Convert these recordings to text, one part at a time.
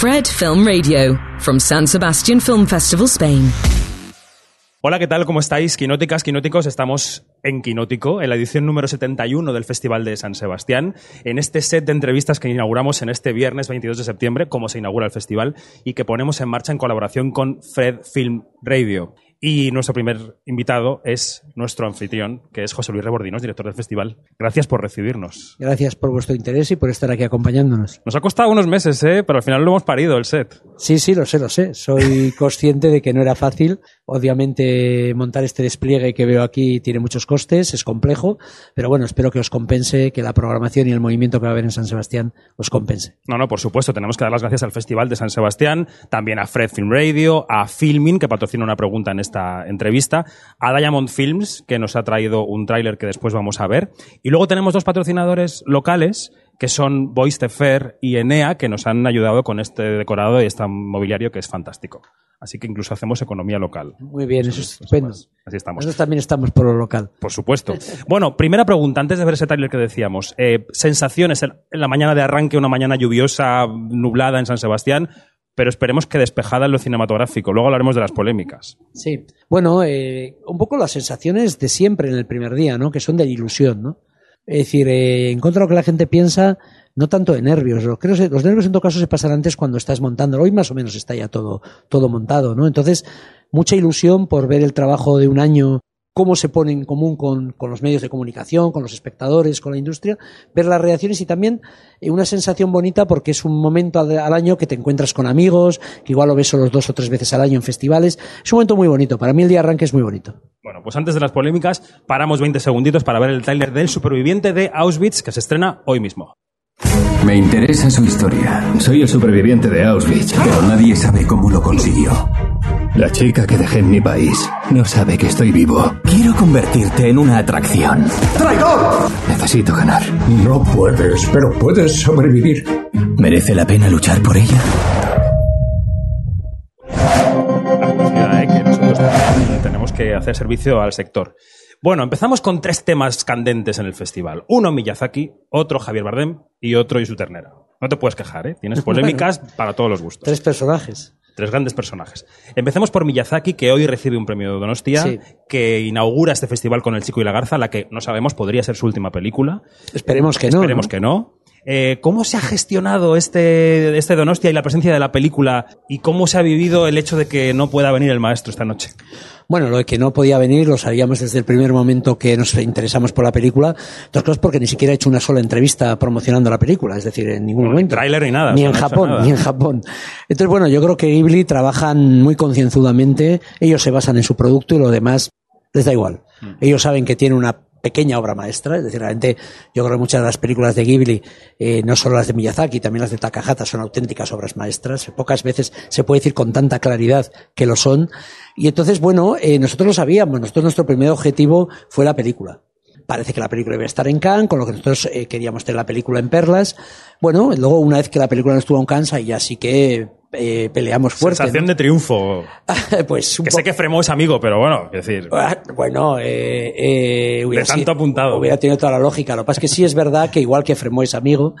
Fred Film Radio, from San Sebastian Film Festival, Spain. Hola, ¿qué tal? ¿Cómo estáis? Quinóticas, quinóticos, estamos en Quinótico, en la edición número 71 del Festival de San Sebastián, en este set de entrevistas que inauguramos en este viernes 22 de septiembre, como se inaugura el festival, y que ponemos en marcha en colaboración con Fred Film Radio. Y nuestro primer invitado es nuestro anfitrión, que es José Luis Rebordinos, director del festival. Gracias por recibirnos. Gracias por vuestro interés y por estar aquí acompañándonos. Nos ha costado unos meses, ¿eh? pero al final lo hemos parido el set. Sí, sí, lo sé, lo sé. Soy consciente de que no era fácil. Obviamente montar este despliegue que veo aquí tiene muchos costes, es complejo, pero bueno, espero que os compense, que la programación y el movimiento que va a haber en San Sebastián os compense. No, no, por supuesto, tenemos que dar las gracias al Festival de San Sebastián, también a Fred Film Radio, a Filmin, que patrocina una pregunta en esta entrevista, a Diamond Films, que nos ha traído un tráiler que después vamos a ver, y luego tenemos dos patrocinadores locales que son Voice the Fair y Enea, que nos han ayudado con este decorado y este mobiliario que es fantástico. Así que incluso hacemos economía local. Muy bien, eso es estupendo. Así estamos. Nosotros también estamos por lo local. Por supuesto. Bueno, primera pregunta, antes de ver ese trailer que decíamos. Eh, sensaciones en la mañana de arranque, una mañana lluviosa, nublada en San Sebastián, pero esperemos que despejada en lo cinematográfico. Luego hablaremos de las polémicas. Sí. Bueno, eh, un poco las sensaciones de siempre en el primer día, ¿no? Que son de ilusión, ¿no? Es decir, eh, en contra de lo que la gente piensa, no tanto de nervios. Que los nervios en todo caso se pasan antes cuando estás montando. Hoy más o menos está ya todo, todo montado, ¿no? Entonces, mucha ilusión por ver el trabajo de un año cómo se pone en común con, los medios de comunicación, con los espectadores, con la industria, ver las reacciones y también eh, una sensación bonita porque es un momento al, año que te encuentras con amigos, que igual lo ves solo dos o tres veces al año en festivales. Es un momento muy bonito. Para mí el día de arranque es muy bonito. Bueno, pues antes de las polémicas, paramos 20 segunditos para ver el tráiler del superviviente de Auschwitz que se estrena hoy mismo. Me interesa su historia. Soy el superviviente de Auschwitz, pero nadie sabe cómo lo consiguió. La chica que dejé en mi país no sabe que estoy vivo. Quiero convertirte en una atracción. ¡Traidor! Necesito ganar. No puedes, pero puedes sobrevivir. ¿Merece la pena luchar por ella? que nosotros tenemos que hacer servicio al sector. Bueno, empezamos con tres temas candentes en el festival. Uno Miyazaki, otro Javier Bardem y otro Isu Ternera. No te puedes quejar, ¿eh? Tienes polémicas para todos los gustos. Tres personajes. Tres grandes personajes. Empecemos por Miyazaki, que hoy recibe un premio de Donostia, que inaugura este festival con El Chico y la Garza, la que no sabemos podría ser su última película. Esperemos que no. Esperemos que no. Eh, ¿Cómo se ha gestionado este, este Donostia y la presencia de la película? ¿Y cómo se ha vivido el hecho de que no pueda venir el maestro esta noche? Bueno, lo de que no podía venir lo sabíamos desde el primer momento que nos interesamos por la película. Dos cosas porque ni siquiera he hecho una sola entrevista promocionando la película, es decir, en ningún momento. Trailer ni nada. Ni en Japón, ni en Japón. Entonces, bueno, yo creo que Ghibli trabajan muy concienzudamente. Ellos se basan en su producto y lo demás les da igual. Mm. Ellos saben que tiene una pequeña obra maestra, es decir, realmente yo creo que muchas de las películas de Ghibli, eh, no solo las de Miyazaki, también las de Takahata, son auténticas obras maestras. Pocas veces se puede decir con tanta claridad que lo son. Y entonces, bueno, eh, nosotros lo sabíamos, nosotros nuestro primer objetivo fue la película. Parece que la película iba a estar en Cannes, con lo que nosotros eh, queríamos tener la película en Perlas. Bueno, luego una vez que la película no estuvo en Cannes, y así que eh, peleamos fuerte. Sensación de triunfo. pues que sé que Fremó es amigo, pero bueno, es decir. Ah, bueno, eh, eh, de tanto apuntado. Hubiera tenido toda la lógica. Lo que pasa es que sí es verdad que igual que Fremó es amigo,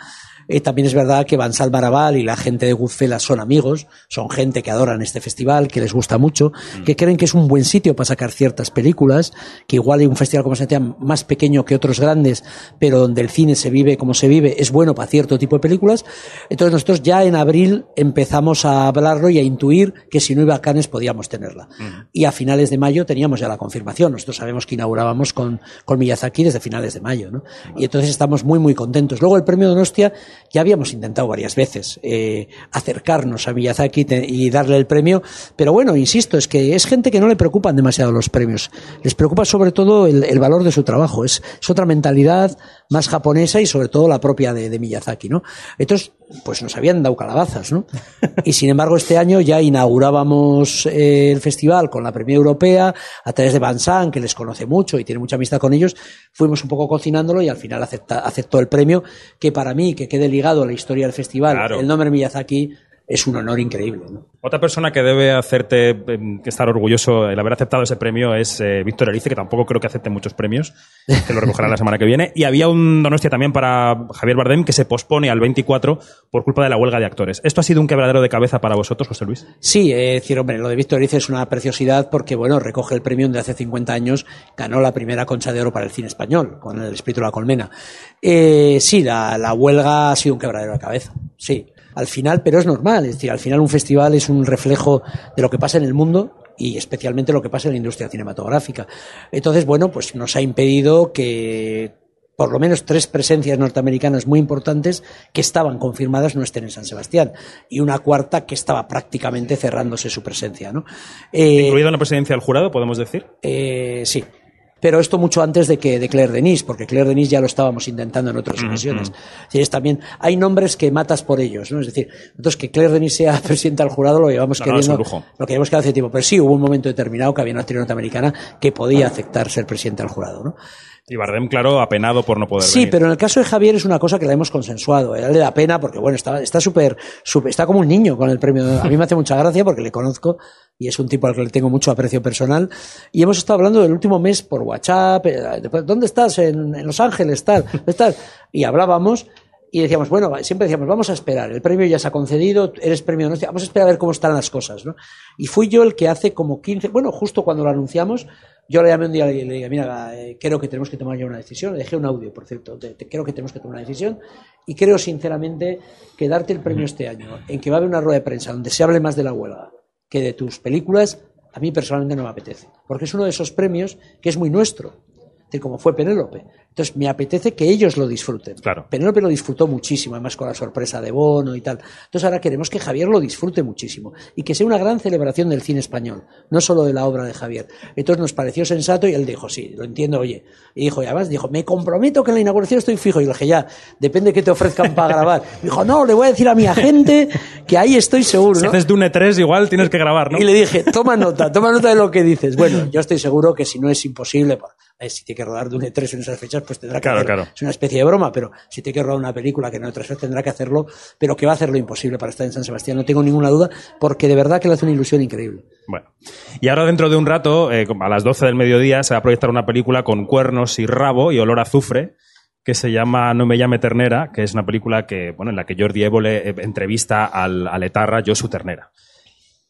eh, también es verdad que Bansal Barabal y la gente de Goodfellas son amigos, son gente que adoran este festival, que les gusta mucho, mm. que creen que es un buen sitio para sacar ciertas películas, que igual hay un festival como se más pequeño que otros grandes, pero donde el cine se vive como se vive, es bueno para cierto tipo de películas. Entonces nosotros ya en abril empezamos a hablarlo y a intuir que si no iba a Cannes podíamos tenerla. Mm. Y a finales de mayo teníamos ya la confirmación. Nosotros sabemos que inaugurábamos con, con Miyazaki desde finales de mayo, ¿no? Y entonces estamos muy, muy contentos. Luego el premio Donostia ya habíamos intentado varias veces eh, acercarnos a Miyazaki y darle el premio, pero bueno, insisto, es que es gente que no le preocupan demasiado los premios. Les preocupa sobre todo el, valor de su trabajo. Es, otra mentalidad más japonesa y sobre todo la propia de, Miyazaki, ¿no? Entonces, pues nos habían dado calabazas, ¿no? Y sin embargo, este año ya inaugurábamos eh, el festival con la Premia Europea a través de Bansan, que les conoce mucho y tiene mucha amistad con ellos. Fuimos un poco cocinándolo y al final aceptó el premio, que para mí, que quede ligado a la historia del festival, el nombre Miyazaki es un honor increíble. ¿no? Otra persona que debe hacerte eh, estar orgulloso el haber aceptado ese premio es eh, Víctor Erice, que tampoco creo que acepte muchos premios, que lo recogerá la semana que viene. Y había un donostia también para Javier Bardem que se pospone al 24 por culpa de la huelga de actores. ¿Esto ha sido un quebradero de cabeza para vosotros, José Luis? Sí, eh, lo de Víctor Erice es una preciosidad porque, bueno, recoge el premio de hace 50 años, ganó la primera concha de oro para el cine español, con el espíritu de la colmena. Eh, sí, la, la huelga ha sido un quebradero de cabeza, sí al final, pero es normal, es decir, al final un festival es un reflejo de lo que pasa en el mundo y especialmente lo que pasa en la industria cinematográfica. Entonces, bueno, pues nos ha impedido que por lo menos tres presencias norteamericanas muy importantes que estaban confirmadas no estén en San Sebastián y una cuarta que estaba prácticamente cerrándose su presencia. ¿no? Eh, ¿Incluido en la presidencia del jurado, podemos decir? Eh, sí, pero esto mucho antes de que de Claire Denis, porque Claire Denis ya lo estábamos intentando en otras ocasiones. Es también hay nombres que matas por ellos, ¿no? Es decir, nosotros que Claire Denis sea presidenta del jurado lo llevamos queriendo, lo queríamos que hace tiempo, pero sí hubo un momento determinado que había una actriz norteamericana que podía aceptar ser presidenta del jurado, ¿no? Y Bardem, claro, apenado por no poder Sí, pero en el caso de Javier es una cosa que la hemos consensuado. Él le da pena porque, bueno, está está súper, está como un niño con el premio. A mí me hace mucha gracia porque le conozco y es un tipo al que le tengo mucho aprecio personal. Y hemos estado hablando del último mes por WhatsApp. Eh, ¿Dónde estás? En, Los Ángeles, tal. ¿Estás? Y hablábamos y decíamos, bueno, siempre decíamos, vamos a esperar, el premio ya se ha concedido, eres premio no, vamos a esperar a ver cómo están las cosas, ¿no? Y fui yo el que hace como 15, bueno, justo cuando lo anunciamos, yo le llamé un día y le dije, mira, eh, creo que tenemos que tomar ya una decisión, le dejé un audio, por cierto, creo que tenemos que tomar una decisión y creo sinceramente que darte el premio este año, en que va a haber una rueda de prensa donde se hable más de la huelga que de tus películas, a mí personalmente no me apetece, porque es uno de esos premios que es muy nuestro, de como fue Penélope. Entonces me apetece que ellos lo disfruten. Claro. Penélope lo disfrutó muchísimo, además con la sorpresa de Bono y tal. Entonces ahora queremos que Javier lo disfrute muchísimo y que sea una gran celebración del cine español, no solo de la obra de Javier. Entonces nos pareció sensato y él dijo, sí, lo entiendo, oye. Y dijo, y además dijo, me comprometo que en la inauguración estoy fijo. Y le dije, ya, depende que te ofrezcan para grabar. dijo, no, le voy a decir a mi agente que ahí estoy seguro. Si haces Dune 3 igual tienes que grabar, ¿no? Y le dije, toma nota, toma nota de lo que dices. Bueno, yo estoy seguro que si no es imposible, eh, si tiene que rodar Dune 3 en esas fechas, pues tendrá que claro, Es una especie de broma, pero si tiene que rodar una película que en otras fechas tendrá que hacerlo, pero que va a hacer lo imposible para estar en San Sebastián, no tengo ninguna duda, porque de verdad que le hace una ilusión increíble. Bueno, y ahora dentro de un rato, eh, a las 12 del mediodía, se va a proyectar una película con cuernos y rabo y olor a azufre, que se llama No me llame Ternera, que es una película que, bueno, en la que Jordi Évole eh, entrevista al, al etarra Josu Ternera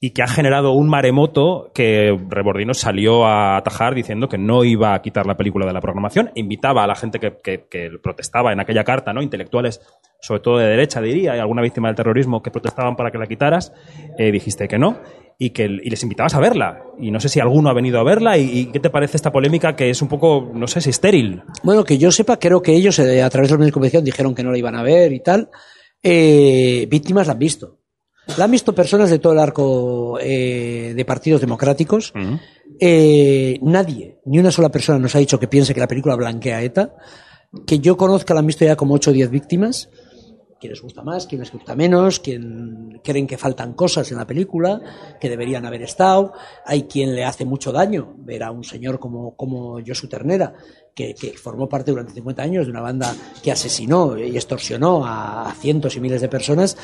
y que ha generado un maremoto que Rebordino salió a atajar diciendo que no iba a quitar la película de la programación. Invitaba a la gente que, protestaba en aquella carta, ¿no? Intelectuales, sobre todo de derecha, diría, y alguna víctima del terrorismo que protestaban para que la quitaras. Eh, dijiste que no. Y, que, y les invitabas a verla. Y no sé si alguno ha venido a verla. Y, qué te parece esta polémica que es un poco, no sé si estéril? Bueno, que yo sepa, creo que ellos eh, a través de de comunicación dijeron que no la iban a ver y tal. Eh, víctimas la han visto. La han visto personas de todo el arco eh, de partidos democráticos. Eh, nadie, ni una sola persona nos ha dicho que piense que la película blanquea a ETA. Que yo conozca la han visto ya como 8 o 10 víctimas. Quienes gusta más, quienes gusta menos, quien creen que faltan cosas en la película, que deberían haber estado. Hay quien le hace mucho daño ver a un señor como, como Josu Ternera, que, que, formó parte durante 50 años de una banda que asesinó y extorsionó a cientos y miles de personas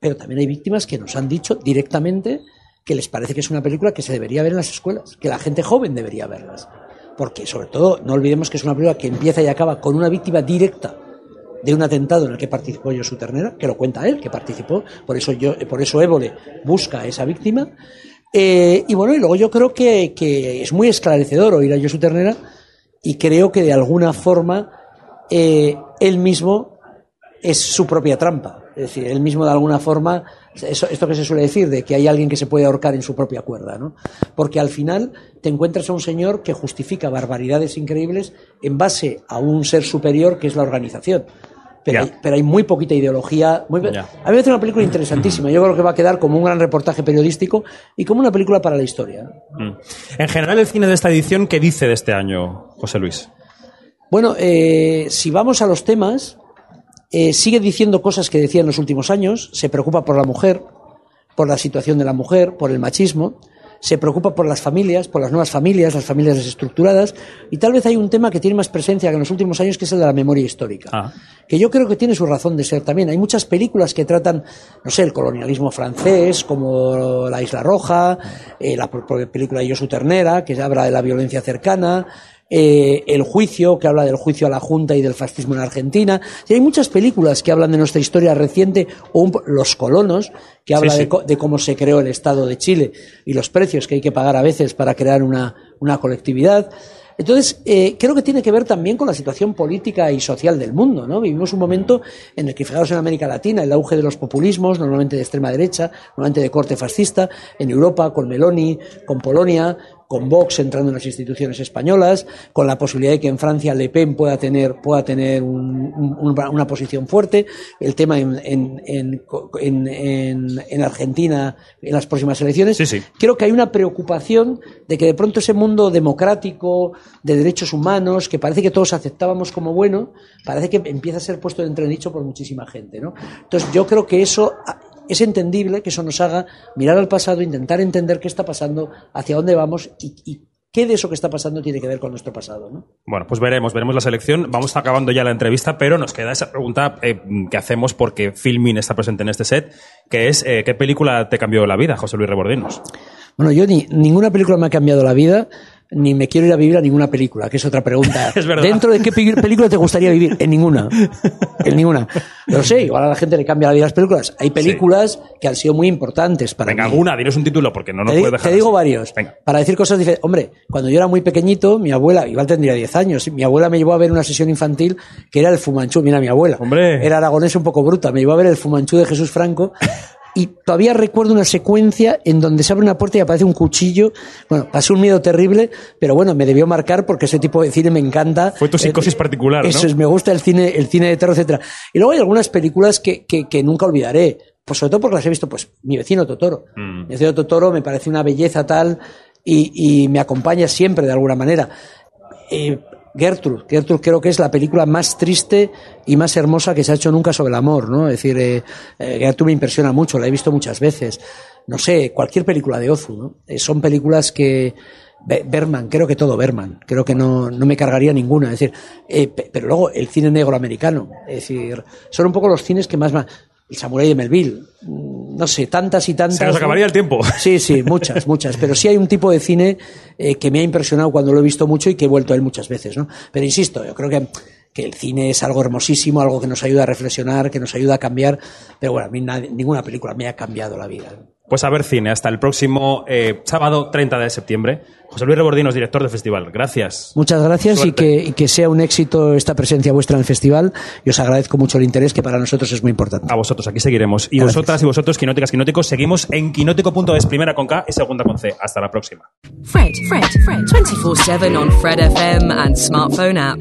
pero también hay víctimas que nos han dicho directamente que les parece que es una película que se debería ver en las escuelas, que la gente joven debería verlas. Porque, sobre todo, no olvidemos que es una película que empieza y acaba con una víctima directa de un atentado en el que participó Josu Ternera, que lo cuenta él, que participó, por eso, yo, por eso Évole busca a esa víctima. Eh, y bueno, y luego yo creo que, que, es muy esclarecedor oír a Josu Ternera y creo que de alguna forma eh, él mismo es su propia trampa. Es decir, él mismo de alguna forma, esto que se suele decir, de que hay alguien que se puede ahorcar en su propia cuerda, ¿no? Porque al final te encuentras a un señor que justifica barbaridades increíbles en base a un ser superior que es la organización. Pero, hay, pero hay, muy poquita ideología. A mí me parece una película interesantísima. Yo creo que va a quedar como un gran reportaje periodístico y como una película para la historia. Mm. En general, el cine de esta edición, ¿qué dice de este año, José Luis? Bueno, eh, si vamos a los temas, eh, sigue diciendo cosas que decía en los últimos años, se preocupa por la mujer, por la situación de la mujer, por el machismo, se preocupa por las familias, por las nuevas familias, las familias desestructuradas, y tal vez hay un tema que tiene más presencia que en los últimos años, que es el de la memoria histórica, Ah. que yo creo que tiene su razón de ser también. Hay muchas películas que tratan, no sé, el colonialismo francés, como La Isla Roja, eh, la película de Josu Ternera, que habla de la violencia cercana, eh, El juicio, que habla del juicio a la Junta y del fascismo en Argentina. Y hay muchas películas que hablan de nuestra historia reciente, o un- Los colonos, que habla sí. de, de cómo se creó el Estado de Chile y los precios que hay que pagar a veces para crear una, una colectividad. Entonces, eh, creo que tiene que ver también con la situación política y social del mundo, ¿no? Vivimos un momento en el que, fijaros en América Latina, el auge de los populismos, normalmente de extrema derecha, normalmente de corte fascista, en Europa, con Meloni, con Polonia, con Vox entrando en las instituciones españolas, con la posibilidad de que en Francia Le Pen pueda tener, pueda tener un- un- una, posición fuerte, el tema en, en, en, en- en- en Argentina en las próximas elecciones. Sí, sí. Creo que hay una preocupación de que de pronto ese mundo democrático, de derechos humanos, que parece que todos aceptábamos como bueno, parece que empieza a ser puesto en entredicho por muchísima gente. ¿no? Entonces yo creo que eso es entendible, que eso nos haga mirar al pasado, intentar entender qué está pasando, hacia dónde vamos y, y qué de eso que está pasando tiene que ver con nuestro pasado. ¿no? Bueno, pues veremos, veremos la selección. Vamos acabando ya la entrevista, pero nos queda esa pregunta eh, que hacemos porque Filmin está presente en este set, que es eh, ¿qué película te cambió la vida, José Luis Rebordinos? Bueno, yo ni ninguna película me ha cambiado la vida, ni me quiero ir a vivir a ninguna película, que es otra pregunta. Es verdad. ¿Dentro de qué pe- película te gustaría vivir? En ninguna. En ninguna. Lo sé, igual a la gente le cambia la vida las películas. Hay películas que han sido muy importantes para Venga, mí. alguna, dinos un título porque no nos te, di- puede dejar. te digo así. varios. Venga. Para decir cosas diferentes. Hombre, cuando yo era muy pequeñito, mi abuela, igual tendría 10 años, mi abuela me llevó a ver una sesión infantil que era el Fumanchú. Mira, mi abuela. Hombre. Era aragonesa un poco bruta. Me llevó a ver el Fumanchú de Jesús Franco. Y todavía recuerdo una secuencia en donde se abre una puerta y aparece un cuchillo. Bueno, pasé un miedo terrible, pero bueno, me debió marcar porque ese tipo de cine me encanta. Fue tu psicosis Eh, particular, ¿no? Eso es, me gusta el cine, el cine de terror, etcétera. Y luego hay algunas películas que, que, que nunca olvidaré. Pues sobre todo porque las he visto, pues, mi vecino Totoro. Mm. Mi vecino Totoro me parece una belleza tal y, y me acompaña siempre de alguna manera. Eh, Gertrude, Gertrude creo que es la película más triste y más hermosa que se ha hecho nunca sobre el amor, ¿no? Es decir, eh, eh, Gertrude me impresiona mucho, la he visto muchas veces. No sé, cualquier película de Ozu, ¿no? Eh, son películas que Be- Berman, creo que todo Berman, creo que no, no me cargaría ninguna, es decir, eh, pe- pero luego el cine negro americano, es decir, son un poco los cines que más, ma- el Samurai de Melville, mm, no sé, tantas y tantas. Se nos ¿no? acabaría el tiempo. Sí, sí, muchas, muchas. Pero sí hay un tipo de cine eh, que me ha impresionado cuando lo he visto mucho y que he vuelto a él muchas veces, ¿no? Pero insisto, yo creo que, que el cine es algo hermosísimo, algo que nos ayuda a reflexionar, que nos ayuda a cambiar. Pero bueno, a mí nadie- ninguna película me ha cambiado la vida. Pues a ver cine, hasta el próximo eh, sábado 30 de septiembre. José Luis Rebordinos, director del festival. Gracias. Muchas gracias y que, y que sea un éxito esta presencia vuestra en el festival. Y os agradezco mucho el interés, que para nosotros es muy importante. A vosotros, aquí seguiremos. Y Gracias. vosotras y vosotros, quinóticas, quinóticos, seguimos en quinótico.es, primera con K y segunda con C. Hasta la próxima. Fred, Fred, Fred, 24 7 on Fred FM and smartphone app.